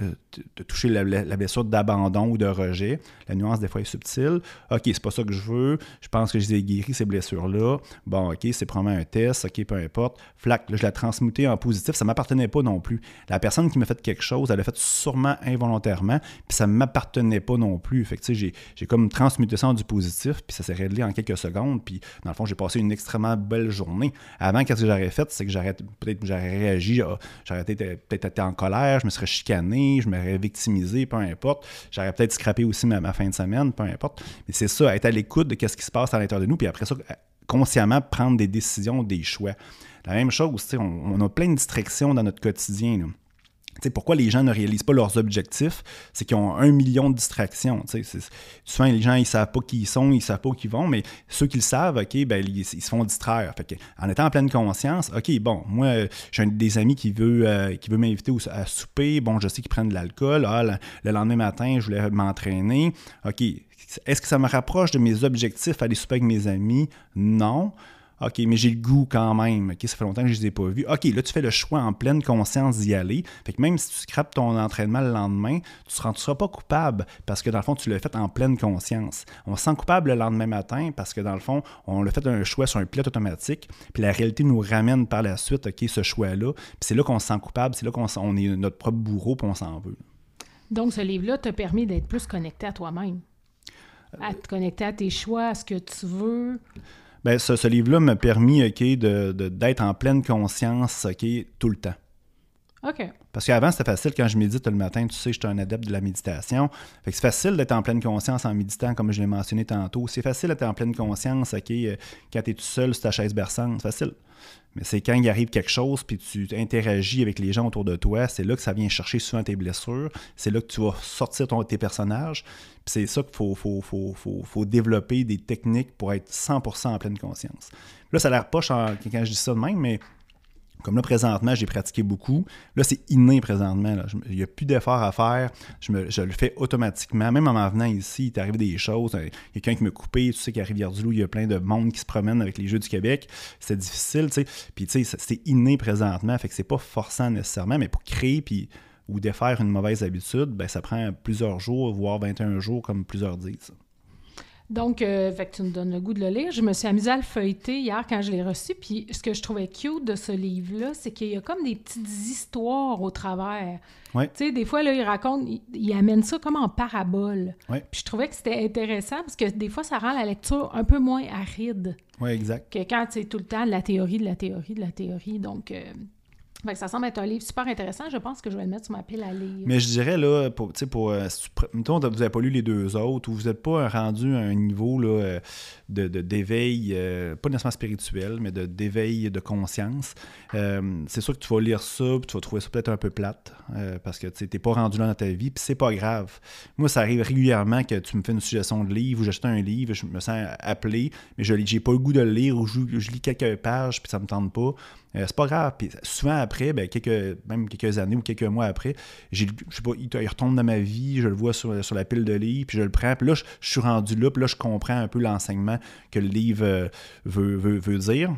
euh, de toucher la, blessure d'abandon ou de rejet. La nuance, des fois, est subtile. OK, c'est pas ça que je veux. Je pense que je les ai guéri, ces blessures-là. Bon, OK, c'est probablement un test. OK, peu importe. Flac, là, je l'ai transmuté en positif. Ça m'appartenait pas non plus. La personne qui m'a fait quelque chose, elle l'a fait sûrement involontairement, puis ça m'appartenait pas non plus. Fait que, j'ai, j'ai comme transmuté ça en du positif, puis ça s'est réglé en quelques secondes. Puis, dans le fond, j'ai passé une extrêmement belle journée. Avant, qu'est-ce que j'aurais fait? C'est que j'aurais peut-être j'aurais réagi, j'aurais peut-être été en colère, je me serais chicané, je m'aurais victimisé, peu importe. J'aurais peut-être scrappé aussi ma, fin de semaine, peu importe. Mais c'est ça, être à l'écoute de ce qui se passe à l'intérieur de nous, puis après ça, consciemment prendre des décisions, des choix. La même chose, on, on a plein de distractions dans notre quotidien pourquoi les gens ne réalisent pas leurs objectifs? C'est qu'ils ont un million de distractions. Souvent, les gens, ils savent pas qui ils sont, ils savent pas où ils vont, mais ceux qui le savent, OK, ben, ils, se font distraire. en étant en pleine conscience, OK, bon, moi, j'ai des amis qui veut, euh, m'inviter à souper. Bon, je sais qu'ils prennent de l'alcool. Ah, le, lendemain matin, je voulais m'entraîner. OK, est-ce que ça me rapproche de mes objectifs, aller souper avec mes amis? Non. OK, mais j'ai le goût quand même. OK, ça fait longtemps que je ne les ai pas vus. OK, là, tu fais le choix en pleine conscience d'y aller. Fait même si tu scrapes ton entraînement le lendemain, tu ne seras pas coupable? Parce que dans le fond, tu l'as fait en pleine conscience. On se sent coupable le lendemain matin parce que dans le fond, on a fait un choix sur un pilote automatique, puis la réalité nous ramène par la suite, OK, ce choix-là. Puis c'est là qu'on se sent coupable, c'est là qu'on on est notre propre bourreau, puis on s'en veut. Donc, ce livre-là t'a permis d'être plus connecté à toi-même, à te connecter à tes choix, à ce que tu veux. Bien, ce, livre-là m'a permis ok, de, d'être en pleine conscience tout le temps. OK. Parce qu'avant, c'était facile quand je médite le matin. Tu sais, j'étais un adepte de la méditation. C'est facile d'être en pleine conscience en méditant, comme je l'ai mentionné tantôt. C'est facile d'être en pleine conscience ok, euh, quand tu es tout seul sur ta chaise berçante. C'est facile. Mais c'est quand il arrive quelque chose, puis tu interagis avec les gens autour de toi, c'est là que ça vient chercher souvent tes blessures. C'est là que tu vas sortir ton, tes personnages. Puis c'est ça qu'il faut, faut, faut, faut, développer des techniques pour être 100% en pleine conscience. Là, ça a l'air poche quand je dis ça de même, mais comme là, présentement, j'ai pratiqué beaucoup. Là, c'est inné présentement. Il n'y a plus d'efforts à faire. Je, le fais automatiquement. Même en m'en venant ici, il t'est arrivé des choses. Il y a quelqu'un qui me coupé. Tu sais qu'à Rivière-du-Loup, il y a plein de monde qui se promène avec les Jeux du Québec. C'est difficile, tu sais. Puis, tu sais, c'est inné présentement. Fait que c'est pas forçant nécessairement, mais pour créer ou défaire une mauvaise habitude, ben, ça prend plusieurs jours, voire 21 jours, comme plusieurs disent. Donc, euh, fait que tu me donnes le goût de le lire. Je me suis amusée à le feuilleter hier quand je l'ai reçu. Puis, ce que je trouvais cute de ce livre-là, c'est qu'il y a comme des petites histoires au travers. Tu sais, des fois, là, il raconte, il, amène ça comme en parabole. Puis, je trouvais que c'était intéressant parce que des fois, ça rend la lecture un peu moins aride. Oui, exact. Que quand c'est tout le temps de la théorie, de la théorie, de la théorie. Donc, euh, ça semble être un livre super intéressant. Je pense que je vais le mettre sur ma pile à lire. Mais je dirais, là, pour, pour, euh, mettons, vous n'avez pas lu les deux autres ou vous n'êtes pas rendu à un niveau euh, de, d'éveil, euh, pas nécessairement spirituel, mais d'éveil de conscience, c'est sûr que tu vas lire ça tu vas trouver ça peut-être un peu plate parce que tu n'es pas rendu là dans ta vie puis c'est pas grave. Moi, ça arrive régulièrement que tu me fais une suggestion de livre ou j'achète un livre, je me sens appelé, mais je n'ai pas le goût de le lire ou je, je lis quelques pages puis ça me tente pas. Euh, c'est pas grave. Souvent après, ben, quelques, même quelques années ou quelques mois après, je sais pas, il, retombe dans ma vie, je le vois sur, la pile de livres, puis je le prends. Puis là, je, suis rendu là, puis là, je comprends un peu l'enseignement que le livre euh, veut, veut, veut dire.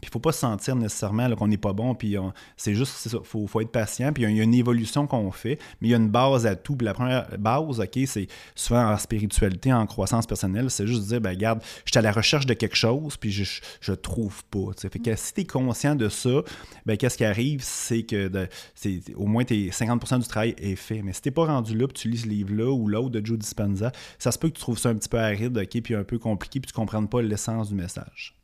Puis il ne faut pas se sentir nécessairement qu'on n'est pas bon, puis c'est juste, il faut, être patient, puis il y, a une évolution qu'on fait, mais il y a une base à tout. Puis la première base, OK, c'est souvent en spiritualité, en croissance personnelle, c'est juste de dire, ben regarde, je suis à la recherche de quelque chose, puis je ne trouve pas. Fait que si tu es conscient de ça, ben qu'est-ce qui arrive, c'est que c'est, au moins tes 50% du travail est fait. Mais si tu n'es pas rendu là, puis tu lis ce livre-là ou l'autre de Joe Dispenza, ça se peut que tu trouves ça un petit peu aride, OK, puis un peu compliqué, puis tu ne comprennes pas l'essence du message.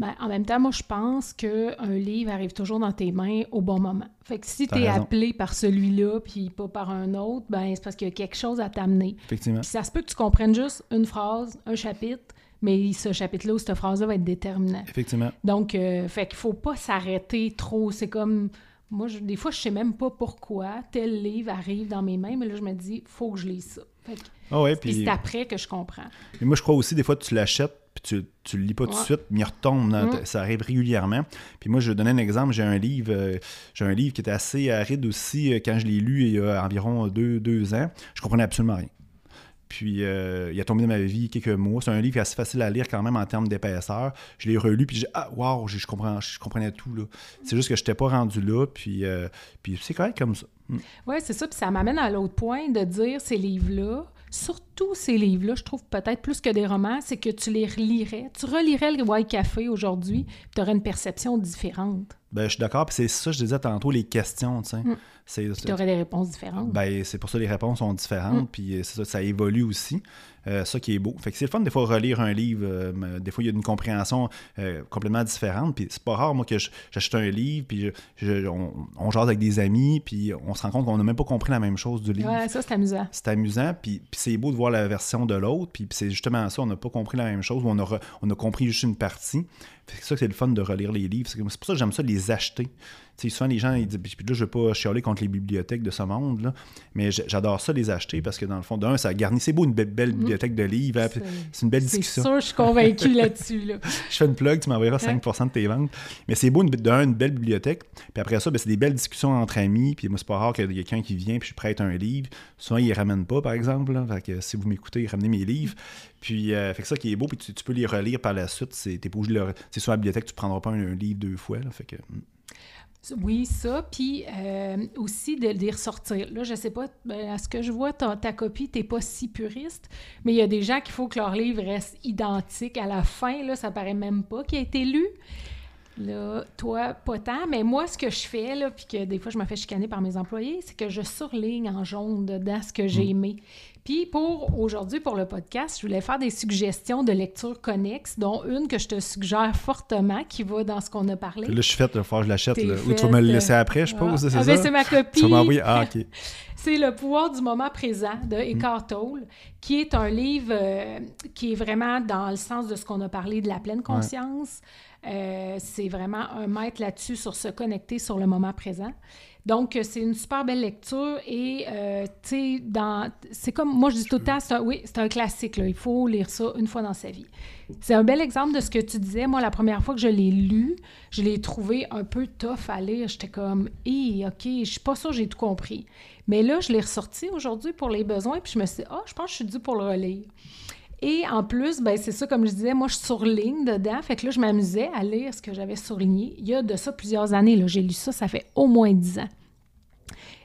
Ben, en même temps, moi, je pense qu'un livre arrive toujours dans tes mains au bon moment. Fait que si tu es appelé par celui-là, puis pas par un autre, ben c'est parce qu'il y a quelque chose à t'amener. Effectivement. ça se peut que tu comprennes juste une phrase, un chapitre, mais ce chapitre-là ou cette phrase-là va être déterminant. Effectivement. Donc, euh, fait qu'il faut pas s'arrêter trop. C'est comme... Moi, des fois, je sais même pas pourquoi tel livre arrive dans mes mains, mais là, je me dis, faut que je lise ça. Fait ah ouais, puis c'est après que je comprends. Mais moi, je crois aussi, des fois, tu l'achètes, puis tu, ne le lis pas tout de suite, mais il retombe. Mm. Ça arrive régulièrement. Puis moi, je vais donner un exemple. J'ai un livre euh, j'ai un livre qui était assez aride aussi euh, quand je l'ai lu il y a environ deux, deux ans. Je comprenais absolument rien. Puis euh, il a tombé dans ma vie quelques mois. C'est un livre assez facile à lire quand même en termes d'épaisseur. Je l'ai relu, puis j'ai Ah, waouh, je, comprends, je comprenais tout. Là. C'est juste que je n'étais pas rendu là, puis, puis c'est correct comme ça. Mm. Oui, c'est ça. Puis ça m'amène à l'autre point de dire ces livres-là, surtout ces livres-là, je trouve peut-être plus que des romans, c'est que tu les relirais. Tu relirais le White Café aujourd'hui, tu aurais une perception différente. Ben, je suis d'accord, puis c'est ça, je disais tantôt, les questions, tu sais. Mm. Tu aurais des réponses différentes. Ben, c'est pour ça que les réponses sont différentes, mm. puis euh, ça, ça évolue aussi. Euh, ça qui est beau. Fait que c'est le fun des fois relire un livre. Euh, des fois, il y a une compréhension euh, complètement différente. Puis c'est pas rare, moi, que j'achète un livre, puis on, jase avec des amis, puis on se rend compte qu'on n'a même pas compris la même chose du livre. Ouais, ça, c'est amusant. C'est amusant, puis, c'est beau de voir la version de l'autre, puis c'est justement ça, on n'a pas compris la même chose, ou on a, on a compris juste une partie. C'est ça que c'est le fun de relire les livres. C'est pour ça que j'aime ça les acheter souvent, les gens, ils disent, puis là, je ne veux pas chialer contre les bibliothèques de ce monde, là, mais j'adore ça les acheter parce que dans le fond, d'un, ça garnit. C'est beau, une belle, mm. bibliothèque de livres. C'est une belle discussion. C'est sûr, je suis convaincu là-dessus. Là. je fais une plug, tu m'enverras 5% de tes ventes. Mais c'est beau, d'un, une belle bibliothèque. Puis après ça, ben, c'est des belles discussions entre amis. Puis moi, c'est pas rare qu'il y ait quelqu'un qui vient, puis je prête un livre. Souvent, il ne ramène pas, par exemple. Fait que si vous m'écoutez, ramenez mes livres. Puis, euh, fait que ça qui est beau, puis tu, peux les relire par la suite. C'est sur la bibliothèque, tu ne prendras pas un, livre deux fois. Là, fait que, hmm. Oui, ça. Puis euh, aussi de, les ressortir. Là, je sais pas, ben, à ce que je vois, ta, ta copie, tu n'es pas si puriste, mais il y a des gens qu'il faut que leur livre reste identique à la fin. Là, ça paraît même pas qu'il a été lu. Là, toi, pas tant, mais moi, ce que je fais, là, puis que des fois, je me fais chicaner par mes employés, c'est que je surligne en jaune dedans ce que j'ai mm. aimé. Puis pour aujourd'hui, pour le podcast, je voulais faire des suggestions de lecture connexes, dont une que je te suggère fortement, qui va dans ce qu'on a parlé. Là, je suis faite, il va que je l'achète. Ou tu vas me le laisser après, je suppose, ah. c'est ah, ben, c'est ma copie. Tu vas m'envoyer? Ah, OK. c'est Le pouvoir du moment présent de mm. Eckhart Tolle, qui est un livre euh, qui est vraiment dans le sens de ce qu'on a parlé de la pleine conscience. Euh, c'est vraiment un maître là-dessus sur se connecter sur le moment présent. Donc, euh, c'est une super belle lecture et, euh, tu sais, dans... c'est comme, moi je dis tout le temps, oui, c'est un classique, là. il faut lire ça une fois dans sa vie. C'est un bel exemple de ce que tu disais. Moi, la première fois que je l'ai lu, je l'ai trouvé un peu tough à lire. J'étais comme, hé, OK, je suis pas sûre j'ai tout compris. Mais là, je l'ai ressorti aujourd'hui pour les besoins, puis je me suis dit, ah, je pense que je suis due pour le relire. Et en plus, ben c'est ça, comme je disais, moi, je surligne dedans. Fait que là, je m'amusais à lire ce que j'avais surligné. Il y a de ça plusieurs années. Là, j'ai lu ça, ça fait au moins dix ans.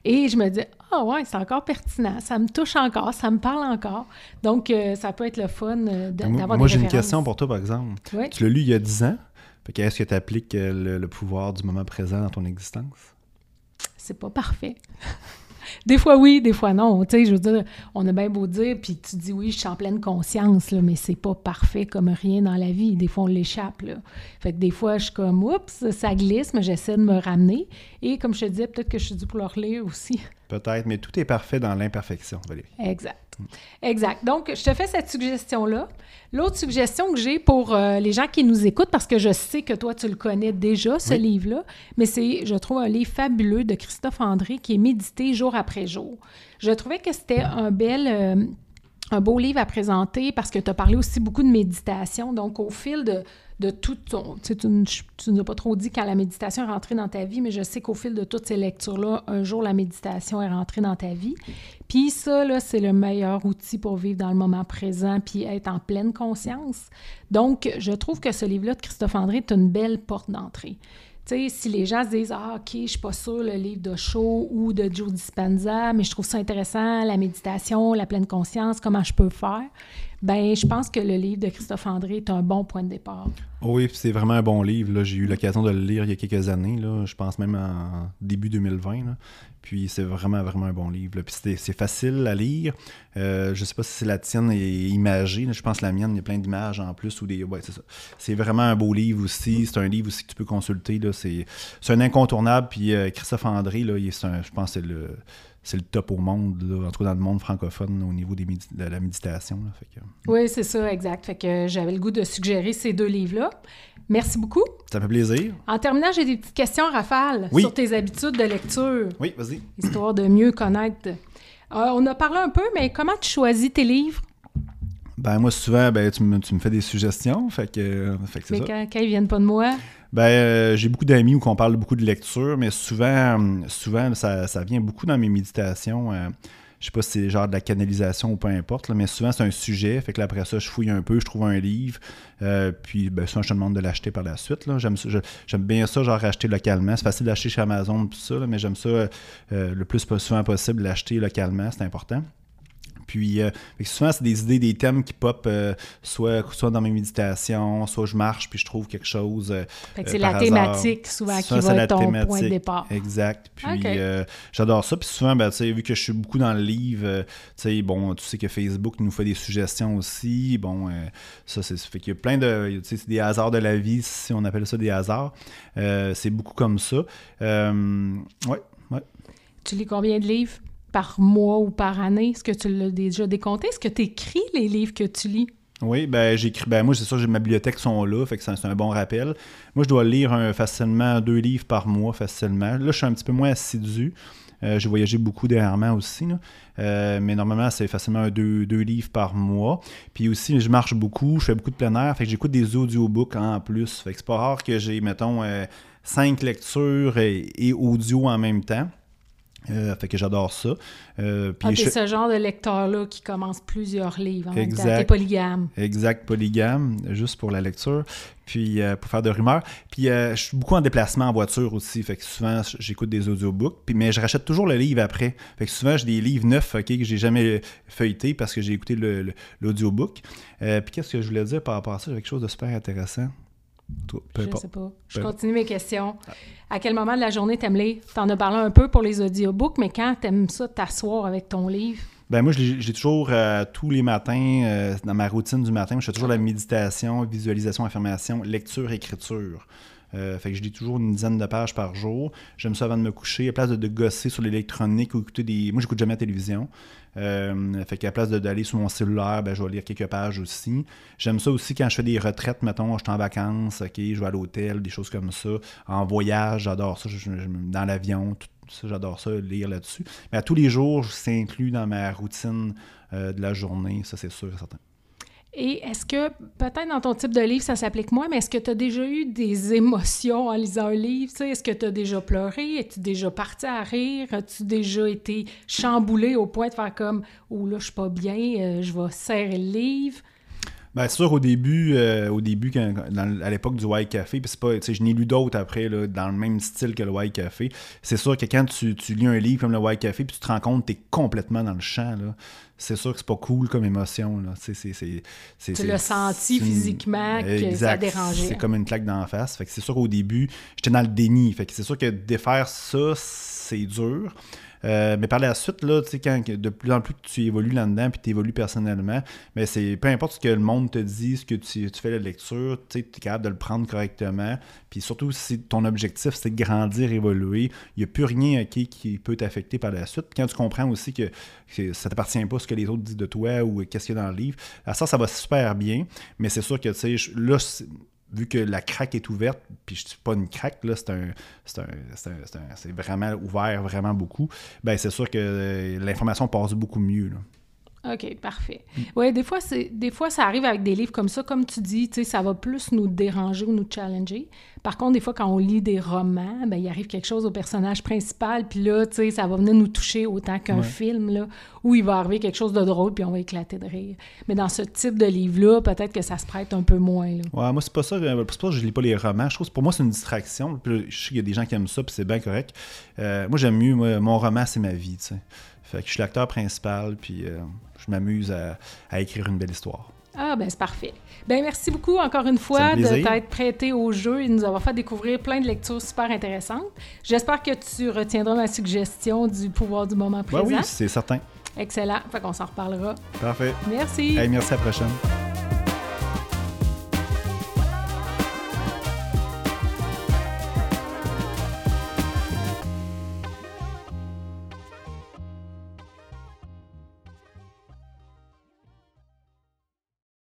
Et je me dis, ah ouais, c'est encore pertinent, ça me touche encore, ça me parle encore. Donc, euh, ça peut être le fun euh, d'avoir des Moi, j'ai une question pour toi, par exemple. Tu l'as lu il y a dix ans. Est-ce que tu appliques euh, le pouvoir du moment présent dans ton existence? C'est pas parfait. Des fois oui, des fois non. Tu sais, je veux dire, on a bien beau dire, puis tu dis oui, je suis en pleine conscience, là, mais c'est pas parfait comme rien dans la vie. Des fois, on l'échappe. Fait que des fois, je suis comme, oups, ça glisse, mais j'essaie de me ramener. Et comme je te disais, peut-être que je suis dû pour aussi. Peut-être, mais tout est parfait dans l'imperfection, Valérie. Exact. Exact. Donc, je te fais cette suggestion-là. L'autre suggestion que j'ai pour euh, les gens qui nous écoutent, parce que je sais que toi, tu le connais déjà, ce livre-là, mais c'est, je trouve, un livre fabuleux de Christophe André qui est médité jour après jour. Je trouvais que c'était un bel... Euh, un beau livre à présenter parce que tu as parlé aussi beaucoup de méditation. Donc, au fil de, de tout ton... Tu, tu nous as pas trop dit quand la méditation est rentrée dans ta vie, mais je sais qu'au fil de toutes ces lectures-là, un jour, la méditation est rentrée dans ta vie. Puis ça, là, c'est le meilleur outil pour vivre dans le moment présent puis être en pleine conscience. Donc, je trouve que ce livre-là de Christophe André est une belle porte d'entrée. Tu sais, si les gens se disent Ah, OK, je suis pas sûr le livre de Shaw ou de Joe Dispenza, mais je trouve ça intéressant, la méditation, la pleine conscience, comment je peux faire? Ben je pense que le livre de Christophe André est un bon point de départ. Oui, c'est vraiment un bon livre. J'ai eu l'occasion de le lire il y a quelques années, là, je pense même en début 2020. Puis c'est vraiment, vraiment un bon livre. Puis c'est facile à lire. Euh, je sais pas si la tienne est imagée. Je pense que la mienne, il y a plein d'images en plus. ou des ouais, c'est. C'est vraiment un beau livre aussi. C'est un livre aussi que tu peux consulter. C'est un incontournable. Puis euh, Christophe André, là, il est un, je pense que c'est le c'est le top au monde, là, en tout cas dans le monde francophone au niveau des de la méditation. fait Oui, c'est ça, exact. Fait que j'avais le goût de suggérer ces deux livres-là. Merci beaucoup. Ça fait plaisir. En terminant, j'ai des petites questions, Rafale, sur tes habitudes de lecture. Oui, vas-y. Histoire de mieux connaître. Euh, on a parlé un peu, mais comment tu choisis tes livres? Ben moi, souvent, ben, tu, me, tu me fais des suggestions. Fait que, fait que mais ça. Quand, quand, ils viennent pas de moi? Ben, euh, j'ai beaucoup d'amis où on parle beaucoup de lecture, mais souvent, souvent ça, vient beaucoup dans mes méditations. Je euh, je sais pas si c'est genre de la canalisation ou peu importe, mais souvent c'est un sujet. Fait que là, après ça, je fouille un peu, je trouve un livre, euh, puis ben, souvent je te demande de l'acheter par la suite. J'aime, bien ça, genre acheter localement. C'est facile d'acheter chez Amazon, tout ça, mais j'aime ça le plus souvent possible, l'acheter localement, c'est important. Puis euh, souvent, c'est des idées, des thèmes qui pop euh, soit, soit dans mes méditations, soit je marche puis je trouve quelque chose. Euh, c'est la thématique souvent qui va être ton point de départ. Exact. Puis j'adore ça. Puis souvent, ben, vu que je suis beaucoup dans le livre, bon, tu sais que Facebook nous fait des suggestions aussi. Bon, ça, c'est fait qu'il y a plein de. C'est des hasards de la vie, si on appelle ça des hasards. c'est beaucoup comme ça. ouais, ouais. Tu lis combien de livres? Par mois ou par année? Est-ce que tu l'as déjà décompté? Est-ce que tu écris les livres que tu lis? Oui, ben j'écris. Ben moi, c'est sûr, ma bibliothèque sont là, fait que c'est un bon rappel. Moi, je dois lire facilement deux livres par mois, facilement. Là, je suis un petit peu moins assidu. Euh, j'ai voyagé beaucoup dernièrement aussi, euh, mais normalement, c'est facilement deux, deux, livres par mois. Puis aussi, je marche beaucoup, je fais beaucoup de plein air, fait que j'écoute des audiobooks en plus. Fait que c'est pas rare que j'ai, mettons, euh, cinq lectures et audio en même temps. Euh, fait que j'adore ça. Euh, puis ah, ce genre de lecteur-là qui commence plusieurs livres. En exact. polygame. Exact, polygame, juste pour la lecture. Puis euh, pour faire de rumeurs. Puis euh, je suis beaucoup en déplacement en voiture aussi. Fait que souvent, j'écoute des audiobooks. Puis, mais je rachète toujours le livre après. Fait que souvent, j'ai des livres neufs ok, que j'ai jamais feuilletés parce que j'ai écouté l'audiobook. puis qu'est-ce que je voulais dire par rapport à ça? J'ai quelque chose de super intéressant. Je ne sais pas. Je continue mes questions. À quel moment de la journée t'aimes lire? T'en as parlé un peu pour les audiobooks, mais quand t'aimes ça t'asseoir avec ton livre? Ben moi, j'ai toujours, euh, tous les matins, euh, dans ma routine du matin, je fais toujours la méditation, visualisation, affirmation, lecture, écriture. Euh, fait que je lis toujours une dizaine de pages par jour. J'aime ça avant de me coucher. À place de, gosser sur l'électronique ou écouter des. Moi, j'écoute jamais la télévision. Euh, fait place d'aller sur mon cellulaire, ben, je vais lire quelques pages aussi. J'aime ça aussi quand je fais des retraites, mettons, je suis en vacances, je vais à l'hôtel, des choses comme ça. En voyage, j'adore ça. dans l'avion, j'adore ça, lire là-dessus. Mais à tous les jours, c'est inclus dans ma routine euh, de la journée, ça c'est sûr et certain. Et est-ce que, peut-être dans ton type de livre, ça s'applique moins, mais est-ce que tu as déjà eu des émotions en lisant un livre? Est-ce que tu as déjà pleuré? Es-tu déjà parti à rire? As-tu déjà été chamboulé au point de faire comme « Oh là, je suis pas bien, euh, je vais serrer le livre » Bien sûr, au début, euh, au début à l'époque du White Café, puis c'est pas, je n'ai lu d'autres après, là, dans le même style que le White Café. C'est sûr que quand tu, tu, lis un livre comme le White Café, puis tu te rends compte que tu es complètement dans le champ, là, c'est sûr que c'est pas cool comme émotion. Là. C'est, c'est, tu l'as senti physiquement que ça dérangeait. C'est comme une claque d'en face. Fait que c'est sûr qu'au début, j'étais dans le déni. Fait que c'est sûr que défaire ça, c'est dur. Euh, mais par la suite, là, quand de plus en plus tu évolues là-dedans puis tu évolues personnellement, mais c'est peu importe ce que le monde te dit, ce que tu, fais la lecture, tu es capable de le prendre correctement. Puis surtout, si ton objectif, c'est de grandir, évoluer, il n'y a plus rien qui peut t'affecter par la suite. quand tu comprends aussi que, ça t'appartient pas ce que les autres disent de toi ou qu'est-ce qu'il y a dans le livre, ça, ça va super bien. Mais c'est sûr que, tu là, vu que la craque est ouverte, puis je suis pas une craque, là, c'est un, c'est vraiment ouvert vraiment beaucoup, ben c'est sûr que euh, l'information passe beaucoup mieux. Là. OK, parfait. Oui, des fois, c'est, des fois, ça arrive avec des livres comme ça, comme tu dis, tu sais, ça va plus nous déranger ou nous challenger. Par contre, des fois, quand on lit des romans, ben, il arrive quelque chose au personnage principal, puis là, tu sais, ça va venir nous toucher autant qu'un film, là, où il va arriver quelque chose de drôle, puis on va éclater de rire. Mais dans ce type de livre-là, peut-être que ça se prête un peu moins, là. Ouais, moi, c'est pas ça, euh, c'est pas que je lis pas les romans. Je trouve pour moi, c'est une distraction. Puis, je sais qu'il y a des gens qui aiment ça, puis c'est bien correct. Euh, moi, j'aime mieux, mon roman, c'est ma vie, tu sais. Fait que je suis l'acteur principal, puis euh, je m'amuse à, écrire une belle histoire. Ah, ben c'est parfait. Ben merci beaucoup encore une fois de t'être prêté au jeu et de nous avoir fait découvrir plein de lectures super intéressantes. J'espère que tu retiendras ma suggestion du pouvoir du moment présent. oui, c'est certain. Excellent. Fait qu'on s'en reparlera. Parfait. Merci. merci à la prochaine.